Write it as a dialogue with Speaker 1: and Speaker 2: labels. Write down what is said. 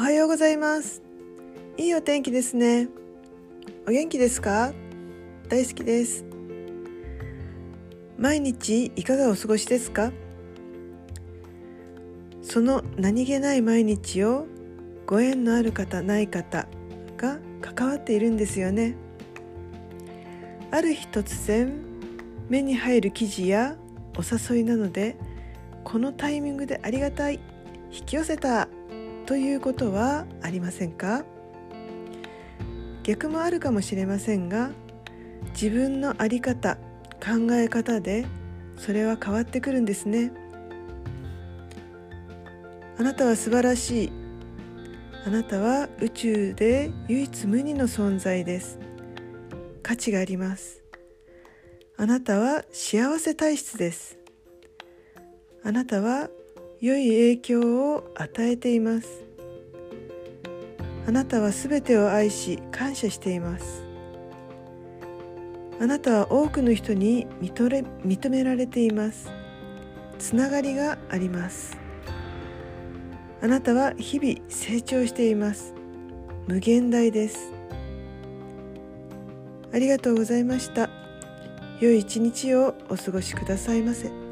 Speaker 1: おはようございます。いいお天気ですね。お元気ですか？大好きです。毎日いかがお過ごしですか？その何気ない毎日をご縁のある方ない方が関わっているんですよね。ある日突然目に入る記事やお誘いなのでこのタイミングでありがたい。引き寄せた。ということはありませんか？逆もあるかもしれませんが自分の在り方考え方でそれは変わってくるんですね。あなたは素晴らしい。あなたは宇宙で唯一無二の存在です。価値があります。あなたは幸せ体質です。あなたは良い影響を与えています。あなたはすべてを愛し感謝しています。あなたは多くの人に認められています。つながりがあります。あなたは日々成長しています。無限大です。ありがとうございました。良い一日をお過ごしくださいませ。